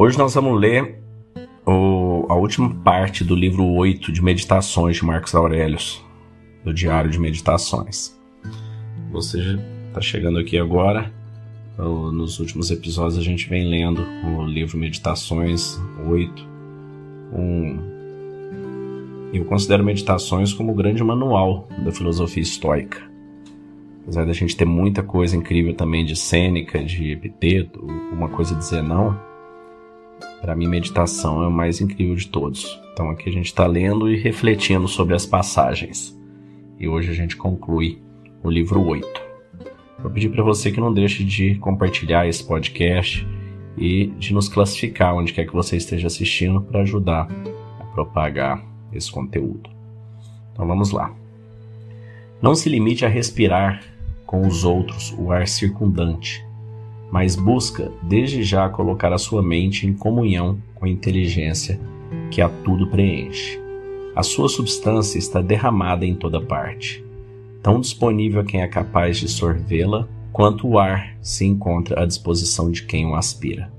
Hoje nós vamos ler o, a última parte do livro 8 de Meditações de Marcos Aurelius, do Diário de Meditações. Você está chegando aqui agora. Nos últimos episódios a gente vem lendo o livro Meditações 8. Um, eu considero Meditações como o grande manual da filosofia estoica. Apesar da gente ter muita coisa incrível também de Sêneca, de Epiteto, uma coisa dizer não, para mim, meditação é o mais incrível de todos. Então, aqui a gente está lendo e refletindo sobre as passagens. E hoje a gente conclui o livro 8. Vou pedir para você que não deixe de compartilhar esse podcast e de nos classificar onde quer que você esteja assistindo para ajudar a propagar esse conteúdo. Então vamos lá. Não se limite a respirar com os outros o ar circundante mas busca desde já colocar a sua mente em comunhão com a inteligência que a tudo preenche. A sua substância está derramada em toda parte, tão disponível a quem é capaz de sorvê-la, quanto o ar se encontra à disposição de quem o aspira.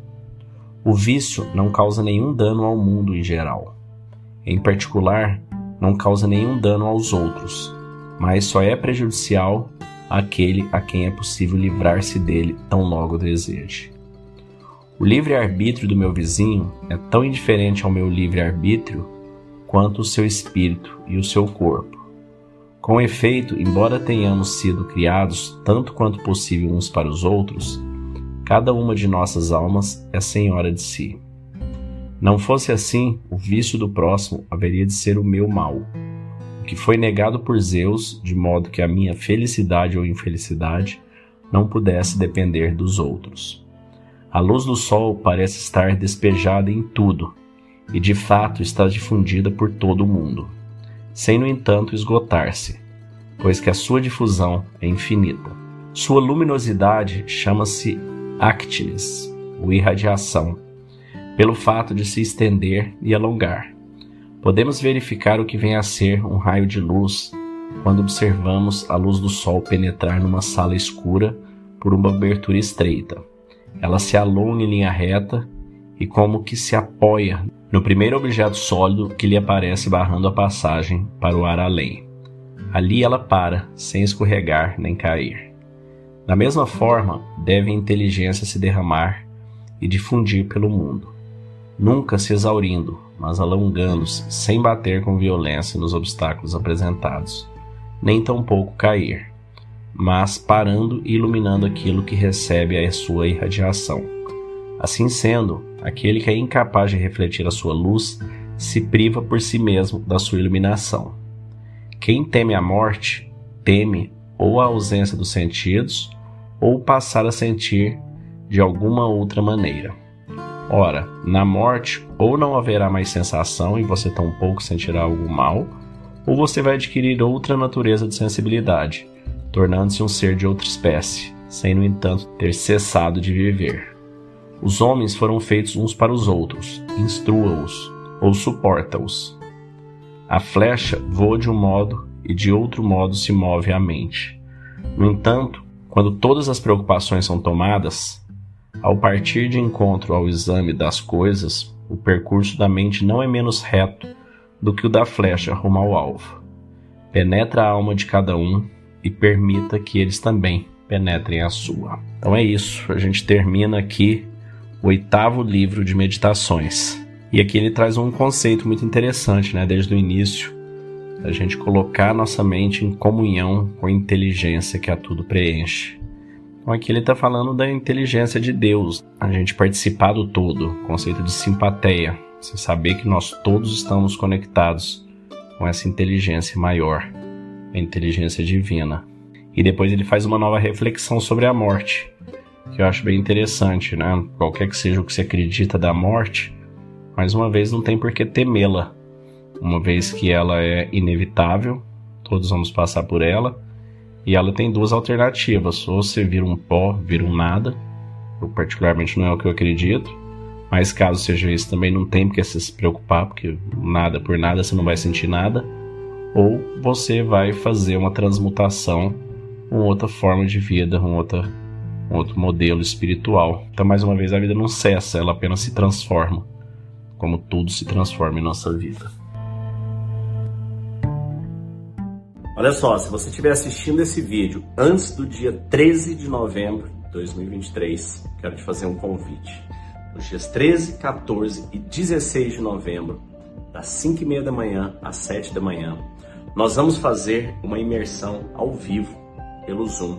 O vício não causa nenhum dano ao mundo em geral. Em particular, não causa nenhum dano aos outros, mas só é prejudicial aquele a quem é possível livrar-se dele tão logo deseje. O livre-arbítrio do meu vizinho é tão indiferente ao meu livre-arbítrio quanto o seu espírito e o seu corpo. Com efeito, embora tenhamos sido criados tanto quanto possível uns para os outros, cada uma de nossas almas é senhora de si. Não fosse assim, o vício do próximo haveria de ser o meu mal que foi negado por Zeus, de modo que a minha felicidade ou infelicidade não pudesse depender dos outros. A luz do sol parece estar despejada em tudo, e de fato está difundida por todo o mundo, sem no entanto esgotar-se, pois que a sua difusão é infinita. Sua luminosidade chama-se actines, ou irradiação, pelo fato de se estender e alongar Podemos verificar o que vem a ser um raio de luz quando observamos a luz do sol penetrar numa sala escura por uma abertura estreita. Ela se alonga em linha reta e como que se apoia no primeiro objeto sólido que lhe aparece barrando a passagem para o ar além. Ali ela para, sem escorregar nem cair. Da mesma forma, deve a inteligência se derramar e difundir pelo mundo, nunca se exaurindo, mas alongando-se, sem bater com violência nos obstáculos apresentados, nem tampouco cair, mas parando e iluminando aquilo que recebe a sua irradiação. Assim sendo, aquele que é incapaz de refletir a sua luz se priva por si mesmo da sua iluminação. Quem teme a morte, teme ou a ausência dos sentidos, ou passar a sentir de alguma outra maneira. Ora, na morte, ou não haverá mais sensação e você tampouco sentirá algo mal, ou você vai adquirir outra natureza de sensibilidade, tornando-se um ser de outra espécie, sem, no entanto, ter cessado de viver. Os homens foram feitos uns para os outros, instrua-os ou suporta-os. A flecha voa de um modo e de outro modo se move a mente. No entanto, quando todas as preocupações são tomadas, ao partir de encontro ao exame das coisas, o percurso da mente não é menos reto do que o da flecha rumo ao alvo. Penetra a alma de cada um e permita que eles também penetrem a sua. Então é isso, a gente termina aqui o oitavo livro de meditações. E aqui ele traz um conceito muito interessante, né, desde o início, a gente colocar nossa mente em comunhão com a inteligência que a tudo preenche. Então aqui ele está falando da inteligência de Deus, a gente participar do todo, conceito de simpatia, você saber que nós todos estamos conectados com essa inteligência maior, a inteligência divina. E depois ele faz uma nova reflexão sobre a morte, que eu acho bem interessante, né? Qualquer que seja o que você acredita da morte, mais uma vez não tem por que temê-la, uma vez que ela é inevitável, todos vamos passar por ela e ela tem duas alternativas: ou você vira um pó, vira um nada. Eu, particularmente, não é o que eu acredito. Mas caso seja isso, também não tem porque se preocupar, porque nada por nada você não vai sentir nada. Ou você vai fazer uma transmutação, uma outra forma de vida, um outro modelo espiritual. Então, mais uma vez, a vida não cessa, ela apenas se transforma, como tudo se transforma em nossa vida. Olha só, se você estiver assistindo esse vídeo antes do dia 13 de novembro de 2023, quero te fazer um convite. Nos dias 13, 14 e 16 de novembro, das 5 e meia da manhã às 7 da manhã, nós vamos fazer uma imersão ao vivo pelo Zoom.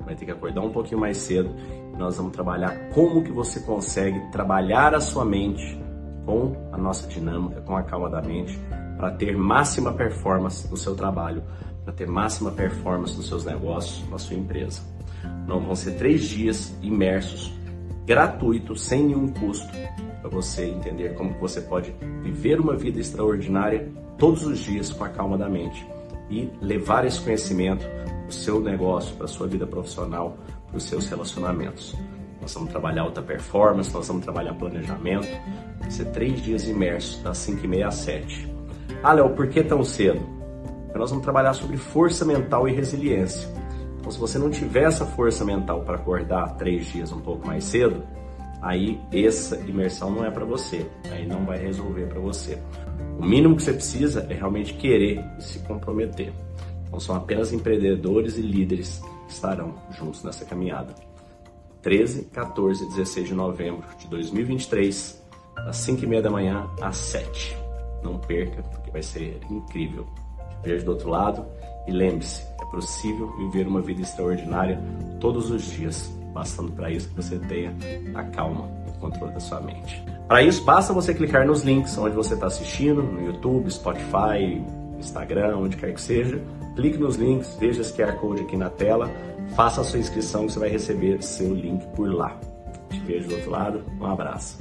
Vai ter que acordar um pouquinho mais cedo e nós vamos trabalhar como que você consegue trabalhar a sua mente com a nossa dinâmica, com a calma da mente, para ter máxima performance no seu trabalho, para ter máxima performance nos seus negócios, na sua empresa. Não vão ser três dias imersos, gratuitos, sem nenhum custo, para você entender como você pode viver uma vida extraordinária todos os dias com a calma da mente e levar esse conhecimento para o seu negócio, para a sua vida profissional, para os seus relacionamentos. Nós vamos trabalhar alta performance, nós vamos trabalhar planejamento. Vai ser três dias imersos, das 5 e meia às 7. Ah, Léo, por que tão cedo? Nós vamos trabalhar sobre força mental e resiliência. Então, se você não tiver essa força mental para acordar três dias um pouco mais cedo, aí essa imersão não é para você. Aí não vai resolver para você. O mínimo que você precisa é realmente querer e se comprometer. Então são apenas empreendedores e líderes que estarão juntos nessa caminhada. 13, 14 e 16 de novembro de 2023, das 5 e meia da manhã às 7. Não perca, porque vai ser incrível. Veja do outro lado e lembre-se, é possível viver uma vida extraordinária todos os dias, bastando para isso que você tenha a calma e o controle da sua mente. Para isso, basta você clicar nos links onde você está assistindo, no YouTube, Spotify, Instagram, onde quer que seja. Clique nos links, veja esse QR Code aqui na tela, faça a sua inscrição que você vai receber seu link por lá. Te vejo do outro lado, um abraço.